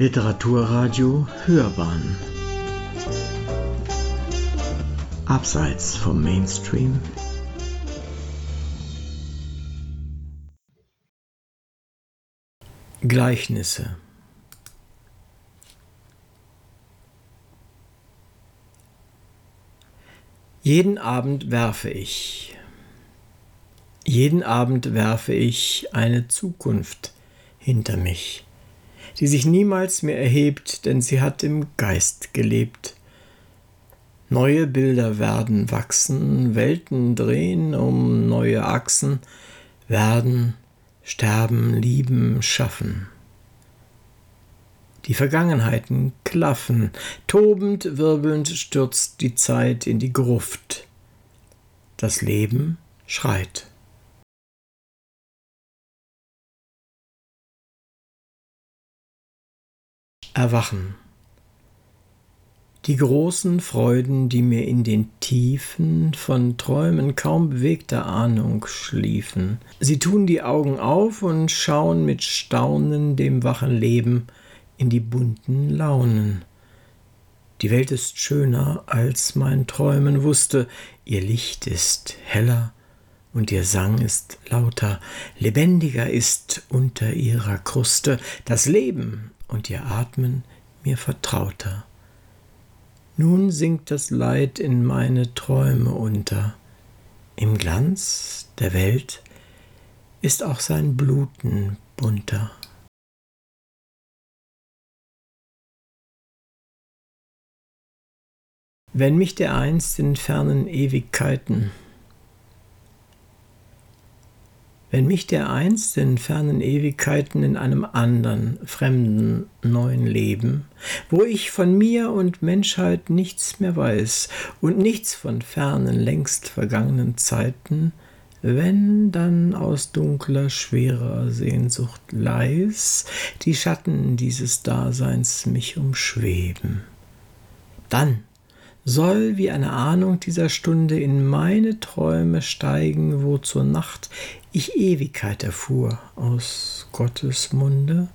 Literaturradio Hörbahn. Abseits vom Mainstream. Gleichnisse. Jeden Abend werfe ich, jeden Abend werfe ich eine Zukunft hinter mich die sich niemals mehr erhebt, denn sie hat im Geist gelebt. Neue Bilder werden wachsen, Welten drehen um neue Achsen, werden, sterben, lieben, schaffen. Die Vergangenheiten klaffen, tobend, wirbelnd stürzt die Zeit in die Gruft. Das Leben schreit. Erwachen. Die großen Freuden, die mir in den Tiefen von Träumen kaum bewegter Ahnung schliefen. Sie tun die Augen auf und schauen mit Staunen dem wachen Leben in die bunten Launen. Die Welt ist schöner, als mein Träumen wusste, ihr Licht ist heller und ihr Sang ist lauter, lebendiger ist unter ihrer Kruste das Leben und ihr Atmen mir vertrauter. Nun sinkt das Leid in meine Träume unter. Im Glanz der Welt ist auch sein Bluten bunter. Wenn mich der einst in fernen Ewigkeiten wenn mich der einst in fernen Ewigkeiten in einem anderen, fremden, neuen Leben, wo ich von mir und Menschheit nichts mehr weiß und nichts von fernen, längst vergangenen Zeiten, wenn dann aus dunkler, schwerer Sehnsucht leis die Schatten dieses Daseins mich umschweben, dann soll wie eine Ahnung dieser Stunde in meine Träume steigen, wo zur Nacht ich Ewigkeit erfuhr aus Gottes Munde,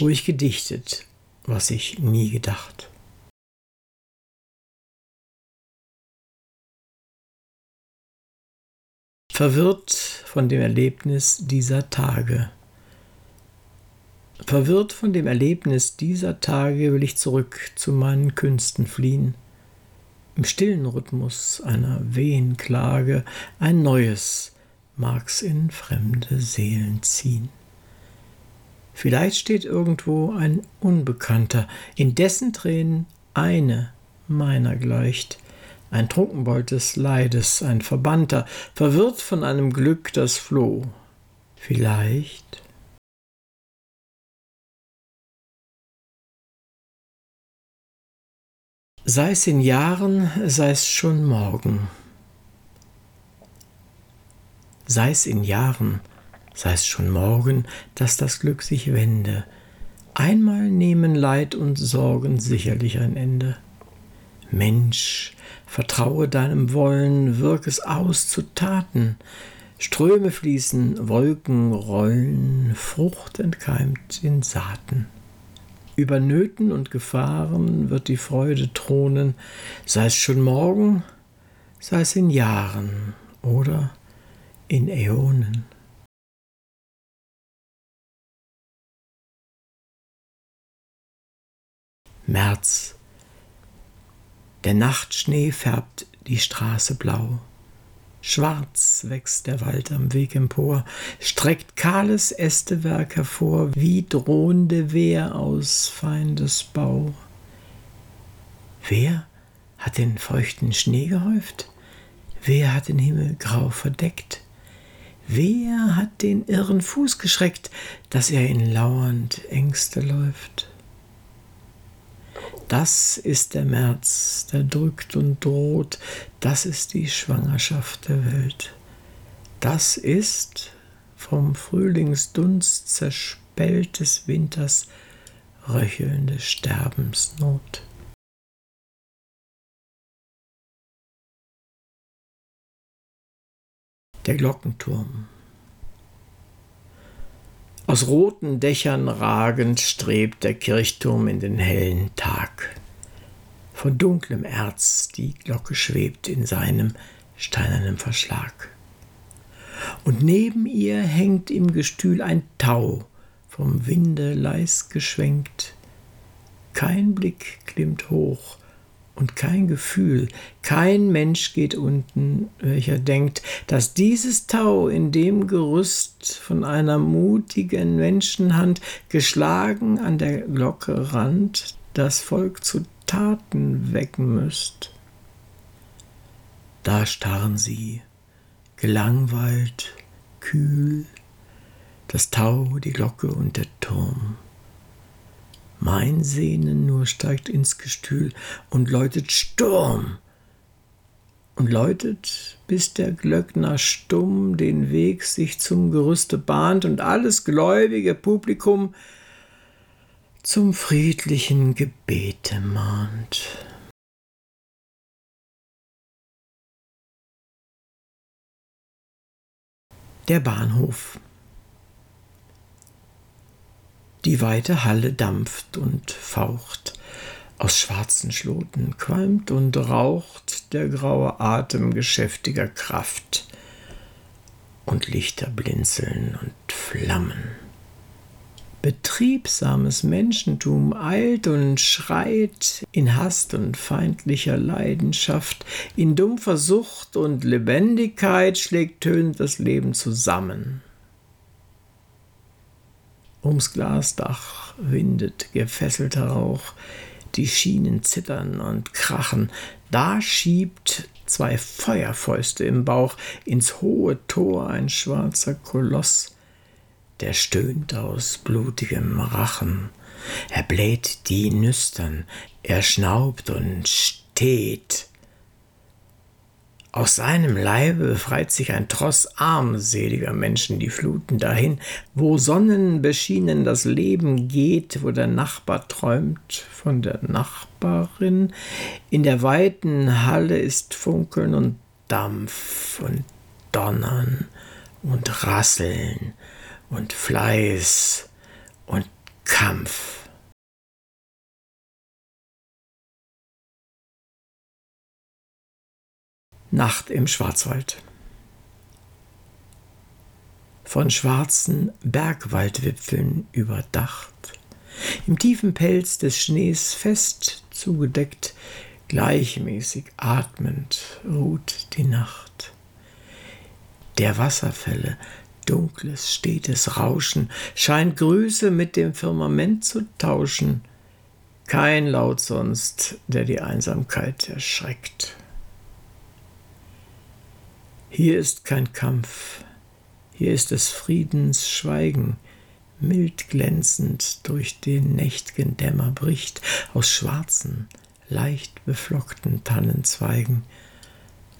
wo ich gedichtet, was ich nie gedacht. Verwirrt von dem Erlebnis dieser Tage, verwirrt von dem Erlebnis dieser Tage will ich zurück zu meinen Künsten fliehen, im stillen Rhythmus einer Wehenklage ein neues, mag's in fremde Seelen ziehen. Vielleicht steht irgendwo ein Unbekannter, in dessen Tränen eine meiner gleicht, ein Trunkenbold des Leides, ein Verbannter, verwirrt von einem Glück, das floh. Vielleicht sei es in Jahren, sei es schon morgen sei es in Jahren, sei es schon morgen, dass das Glück sich wende. Einmal nehmen Leid und Sorgen sicherlich ein Ende. Mensch, vertraue deinem Wollen, wirk es aus zu Taten. Ströme fließen, Wolken rollen, Frucht entkeimt in Saaten. Über Nöten und Gefahren wird die Freude thronen, sei es schon morgen, sei es in Jahren oder in Äonen. März. Der Nachtschnee färbt die Straße blau. Schwarz wächst der Wald am Weg empor, streckt kahles Ästewerk hervor, wie drohende Wehr aus Feindesbau. Wer hat den feuchten Schnee gehäuft? Wer hat den Himmel grau verdeckt? Wer hat den irren Fuß geschreckt, dass er in lauernd Ängste läuft? Das ist der März, der drückt und droht, das ist die Schwangerschaft der Welt. Das ist vom Frühlingsdunst zerspellt des Winters röchelnde Sterbensnot. Der Glockenturm. Aus roten Dächern ragend strebt der Kirchturm in den hellen Tag. Von dunklem Erz die Glocke schwebt in seinem steinernen Verschlag. Und neben ihr hängt im Gestühl ein Tau, vom Winde leis geschwenkt. Kein Blick klimmt hoch und kein Gefühl, kein Mensch geht unten, welcher denkt, dass dieses Tau in dem Gerüst von einer mutigen Menschenhand geschlagen an der Glocke rand, das Volk zu Taten wecken müsst. Da starren sie, gelangweilt, kühl, das Tau, die Glocke und der Turm. Mein Sehnen nur steigt ins Gestühl und läutet Sturm. Und läutet, bis der Glöckner stumm den Weg sich zum Gerüste bahnt und alles gläubige Publikum zum friedlichen Gebete mahnt. Der Bahnhof. Die weite Halle dampft und faucht, aus schwarzen Schloten qualmt und raucht der graue Atem geschäftiger Kraft, und Lichter blinzeln und flammen. Betriebsames Menschentum eilt und schreit in Hast und feindlicher Leidenschaft, in dumpfer Sucht und Lebendigkeit schlägt tönend das Leben zusammen. Ums Glasdach windet gefesselter Rauch, die Schienen zittern und krachen, da schiebt zwei Feuerfäuste im Bauch ins hohe Tor ein schwarzer Koloss, der stöhnt aus blutigem Rachen. Er bläht die Nüstern, er schnaubt und steht aus seinem Leibe befreit sich ein Tross armseliger Menschen die Fluten dahin, wo sonnenbeschienen das Leben geht, wo der Nachbar träumt von der Nachbarin. In der weiten Halle ist Funkeln und Dampf und Donnern und Rasseln und Fleiß und Kampf. Nacht im Schwarzwald. Von schwarzen Bergwaldwipfeln überdacht, im tiefen Pelz des Schnees fest zugedeckt, gleichmäßig atmend ruht die Nacht. Der Wasserfälle, dunkles, stetes Rauschen, scheint Grüße mit dem Firmament zu tauschen, kein Laut sonst, der die Einsamkeit erschreckt. Hier ist kein Kampf, hier ist des Friedens Schweigen, mild glänzend durch den nächt'gen Dämmer bricht, aus schwarzen, leicht beflockten Tannenzweigen,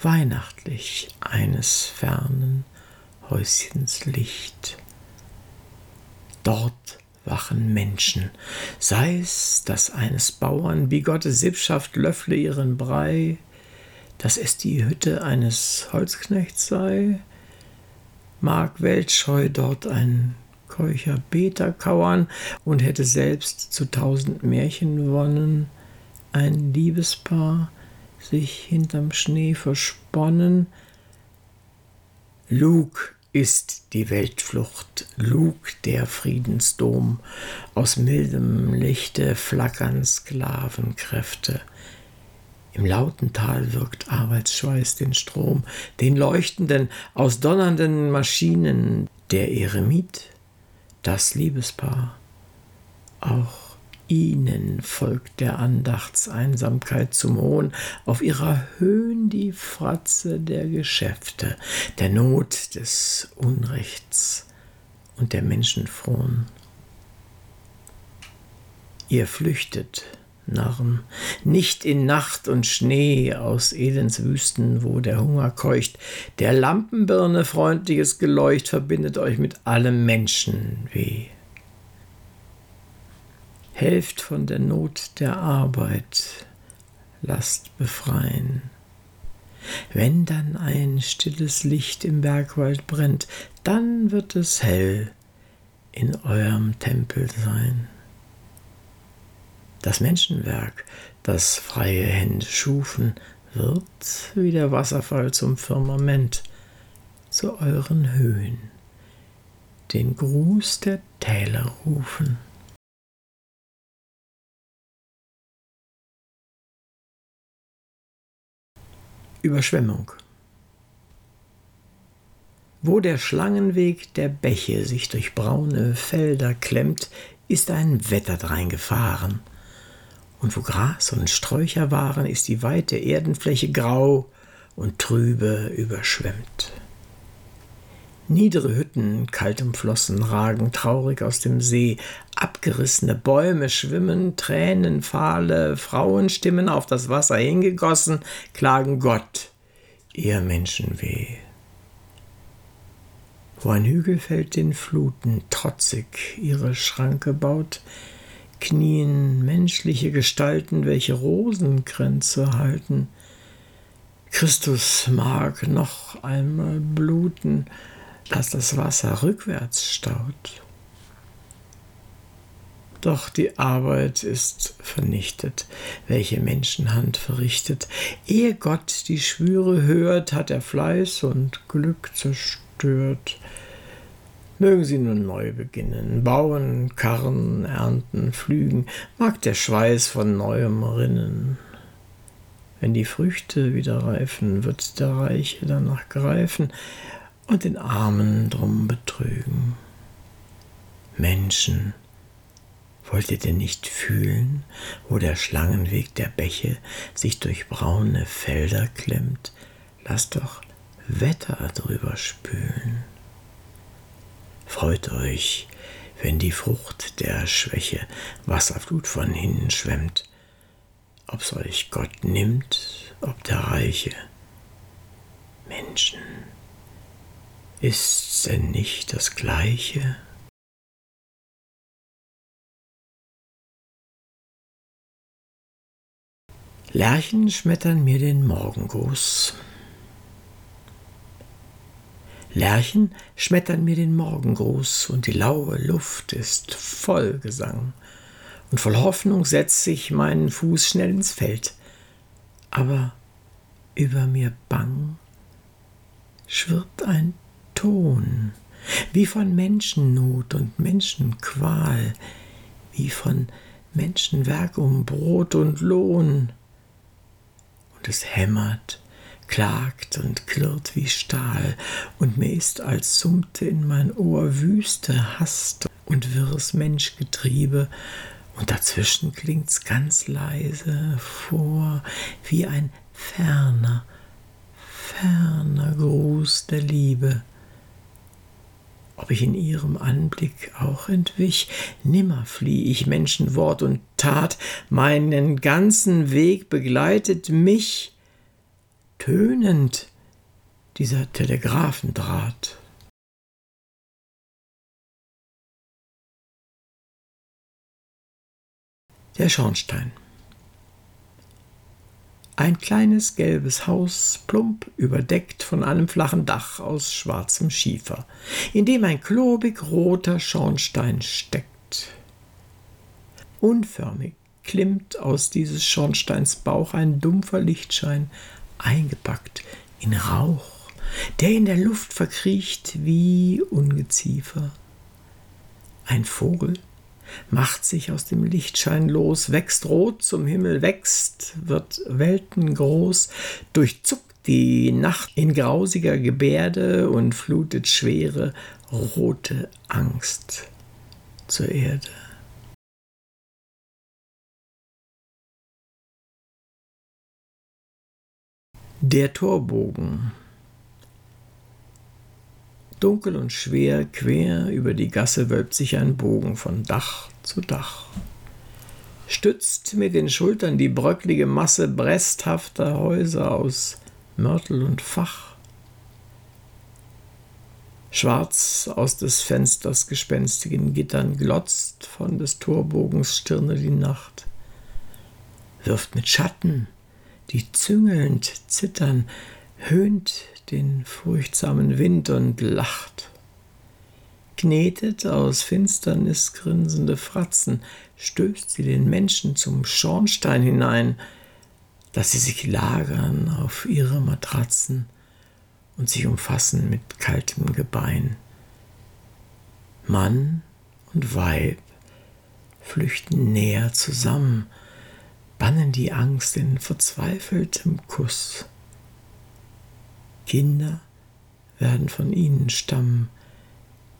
weihnachtlich eines fernen Häuschens Licht. Dort wachen Menschen, sei's, dass eines Bauern bigotte Sippschaft löffle ihren Brei, dass es die Hütte eines Holzknechts sei? Mag weltscheu dort ein keucher Beter kauern und hätte selbst zu tausend Märchen wonnen, ein Liebespaar sich hinterm Schnee versponnen. Lug ist die Weltflucht, Lug der Friedensdom, aus mildem Lichte flackern Sklavenkräfte. Im lauten Tal wirkt Arbeitsschweiß den Strom, den leuchtenden, aus donnernden Maschinen der Eremit, das Liebespaar. Auch ihnen folgt der Andachtseinsamkeit zum Hohn, auf ihrer Höhen die Fratze der Geschäfte, der Not des Unrechts und der Menschenfrohen. Ihr flüchtet Narren, nicht in Nacht und Schnee aus Elends Wüsten, wo der Hunger keucht, der Lampenbirne freundliches Geleucht verbindet euch mit allem Menschenweh. Helft von der Not der Arbeit, lasst befreien. Wenn dann ein stilles Licht im Bergwald brennt, dann wird es hell in eurem Tempel sein. Das Menschenwerk, das freie Hände schufen, wird wie der Wasserfall zum Firmament, zu euren Höhen, den Gruß der Täler rufen. Überschwemmung. Wo der Schlangenweg der Bäche sich durch braune Felder klemmt, ist ein Wetter drein gefahren. Und wo Gras und Sträucher waren, ist die weite Erdenfläche grau und trübe überschwemmt. Niedere Hütten, kalt umflossen, ragen traurig aus dem See, abgerissene Bäume schwimmen, Tränen, fahle Frauenstimmen auf das Wasser hingegossen, klagen Gott, ihr Menschenweh. Wo ein Hügel fällt den Fluten, trotzig ihre Schranke baut, knien menschliche Gestalten, welche Rosenkränze halten. Christus mag noch einmal bluten, dass das Wasser rückwärts staut. Doch die Arbeit ist vernichtet, welche Menschenhand verrichtet. Ehe Gott die Schwüre hört, hat er Fleiß und Glück zerstört. Mögen sie nun neu beginnen, bauen, karren, ernten, pflügen, mag der Schweiß von neuem rinnen. Wenn die Früchte wieder reifen, wird der Reiche danach greifen und den Armen drum betrügen. Menschen, wollt ihr denn nicht fühlen, wo der Schlangenweg der Bäche sich durch braune Felder klemmt? Lasst doch Wetter drüber spülen. Freut euch, wenn die Frucht der Schwäche Wasserflut von hinnen schwemmt, ob's euch Gott nimmt, ob der Reiche. Menschen, ist's denn nicht das Gleiche? Lerchen schmettern mir den Morgengruß. Lerchen schmettern mir den Morgengruß und die laue Luft ist voll Gesang. Und voll Hoffnung setz ich meinen Fuß schnell ins Feld. Aber über mir bang schwirrt ein Ton, wie von Menschennot und Menschenqual, wie von Menschenwerk um Brot und Lohn. Und es hämmert klagt und klirrt wie Stahl, und mir ist, als summte in mein Ohr wüste Hast und wirres Menschgetriebe, und dazwischen klingt's ganz leise vor, wie ein ferner, ferner Gruß der Liebe. Ob ich in ihrem Anblick auch entwich, nimmer flieh ich Menschenwort und Tat, meinen ganzen Weg begleitet mich, tönend dieser Telegraphendraht. Der Schornstein. Ein kleines gelbes Haus, plump überdeckt von einem flachen Dach aus schwarzem Schiefer, in dem ein klobig roter Schornstein steckt. Unförmig klimmt aus dieses Schornsteins Bauch ein dumpfer Lichtschein eingepackt in Rauch, der in der Luft verkriecht wie Ungeziefer. Ein Vogel macht sich aus dem Lichtschein los, wächst rot zum Himmel, wächst, wird weltengroß, durchzuckt die Nacht in grausiger Gebärde und flutet schwere, rote Angst zur Erde. Der Torbogen. Dunkel und schwer, quer über die Gasse wölbt sich ein Bogen von Dach zu Dach. Stützt mit den Schultern die bröcklige Masse bresthafter Häuser aus Mörtel und Fach. Schwarz aus des Fensters gespenstigen Gittern glotzt von des Torbogens Stirne die Nacht, wirft mit Schatten die züngelnd zittern, höhnt den furchtsamen Wind und lacht. Knetet aus Finsternis grinsende Fratzen, stößt sie den Menschen zum Schornstein hinein, dass sie sich lagern auf ihre Matratzen und sich umfassen mit kaltem Gebein. Mann und Weib flüchten näher zusammen, bannen die Angst in verzweifeltem Kuss. Kinder werden von ihnen stammen,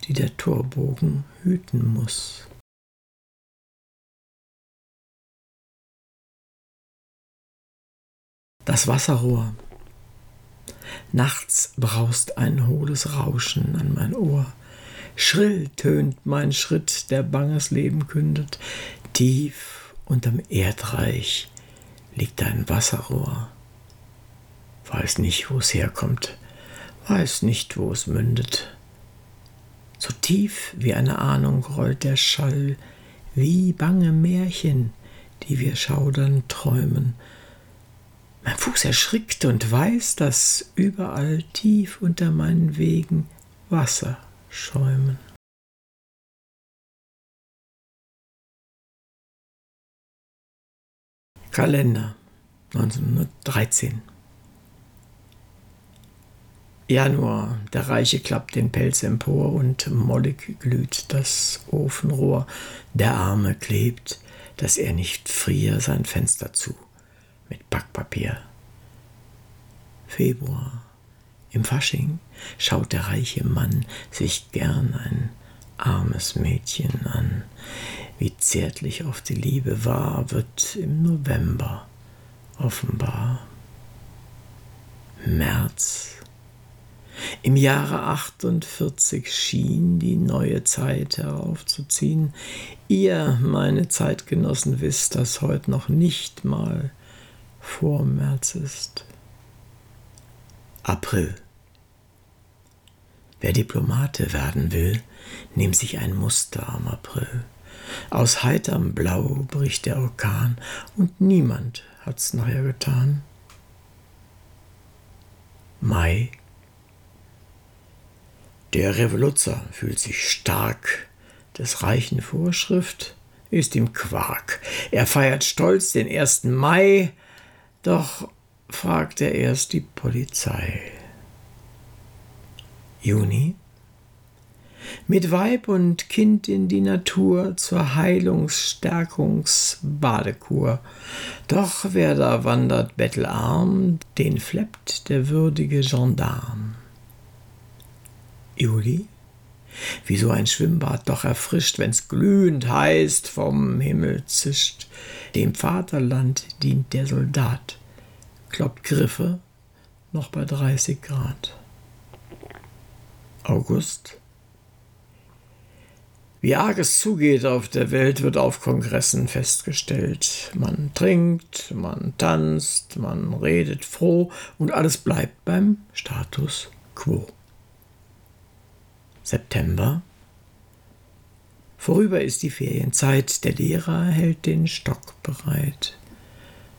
die der Torbogen hüten muss. Das Wasserrohr. Nachts braust ein hohles Rauschen an mein Ohr. Schrill tönt mein Schritt, der banges Leben kündet. Tief unterm Erdreich liegt ein Wasserrohr. Weiß nicht, wo es herkommt, weiß nicht, wo es mündet. So tief wie eine Ahnung rollt der Schall, wie bange Märchen, die wir schaudern träumen. Mein Fuß erschrickt und weiß, dass überall tief unter meinen Wegen Wasser schäumen. Kalender 1913 Januar, der Reiche klappt den Pelz empor und mollig glüht das Ofenrohr. Der Arme klebt, dass er nicht frier sein Fenster zu mit Backpapier. Februar, im Fasching schaut der reiche Mann sich gern ein armes Mädchen an. Wie zärtlich oft die Liebe war, wird im November offenbar. März, im Jahre 48 schien die neue Zeit heraufzuziehen. Ihr, meine Zeitgenossen, wisst, dass heute noch nicht mal vor März ist. April. Wer Diplomate werden will, nimmt sich ein Muster am April. Aus heiterem Blau bricht der Orkan und niemand hat's nachher getan. Mai der Revoluzer fühlt sich stark, des reichen Vorschrift ist ihm Quark. Er feiert stolz den 1. Mai, doch fragt er erst die Polizei. Juni mit Weib und Kind in die Natur zur Heilungsstärkungsbadekur. Doch wer da wandert bettelarm, den fleppt der würdige Gendarm. Juli? Wieso ein Schwimmbad doch erfrischt, wenn's glühend heißt vom Himmel zischt. Dem Vaterland dient der Soldat, kloppt Griffe noch bei 30 Grad. August. Wie arg es zugeht auf der Welt, wird auf Kongressen festgestellt. Man trinkt, man tanzt, man redet froh und alles bleibt beim Status quo. September. Vorüber ist die Ferienzeit, der Lehrer hält den Stock bereit.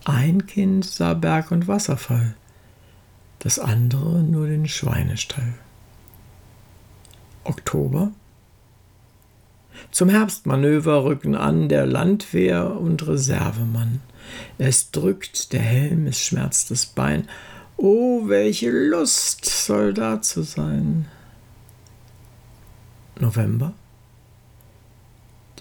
Ein Kind sah Berg und Wasserfall, das andere nur den Schweinestall. Oktober. Zum Herbstmanöver rücken an der Landwehr und Reservemann. Es drückt der Helm, es schmerzt das Bein. Oh, welche Lust, Soldat zu sein! November.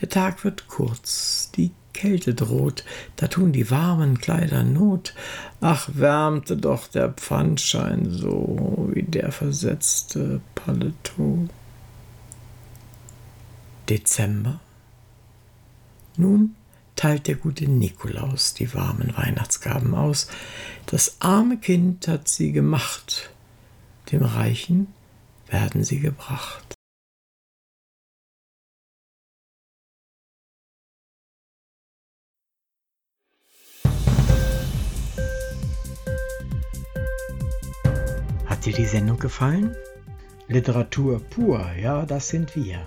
Der Tag wird kurz, die Kälte droht, da tun die warmen Kleider Not. Ach, wärmte doch der Pfandschein so wie der versetzte Paletot. Dezember. Nun teilt der gute Nikolaus die warmen Weihnachtsgaben aus. Das arme Kind hat sie gemacht, dem Reichen werden sie gebracht. dir die Sendung gefallen? Literatur pur, ja, das sind wir.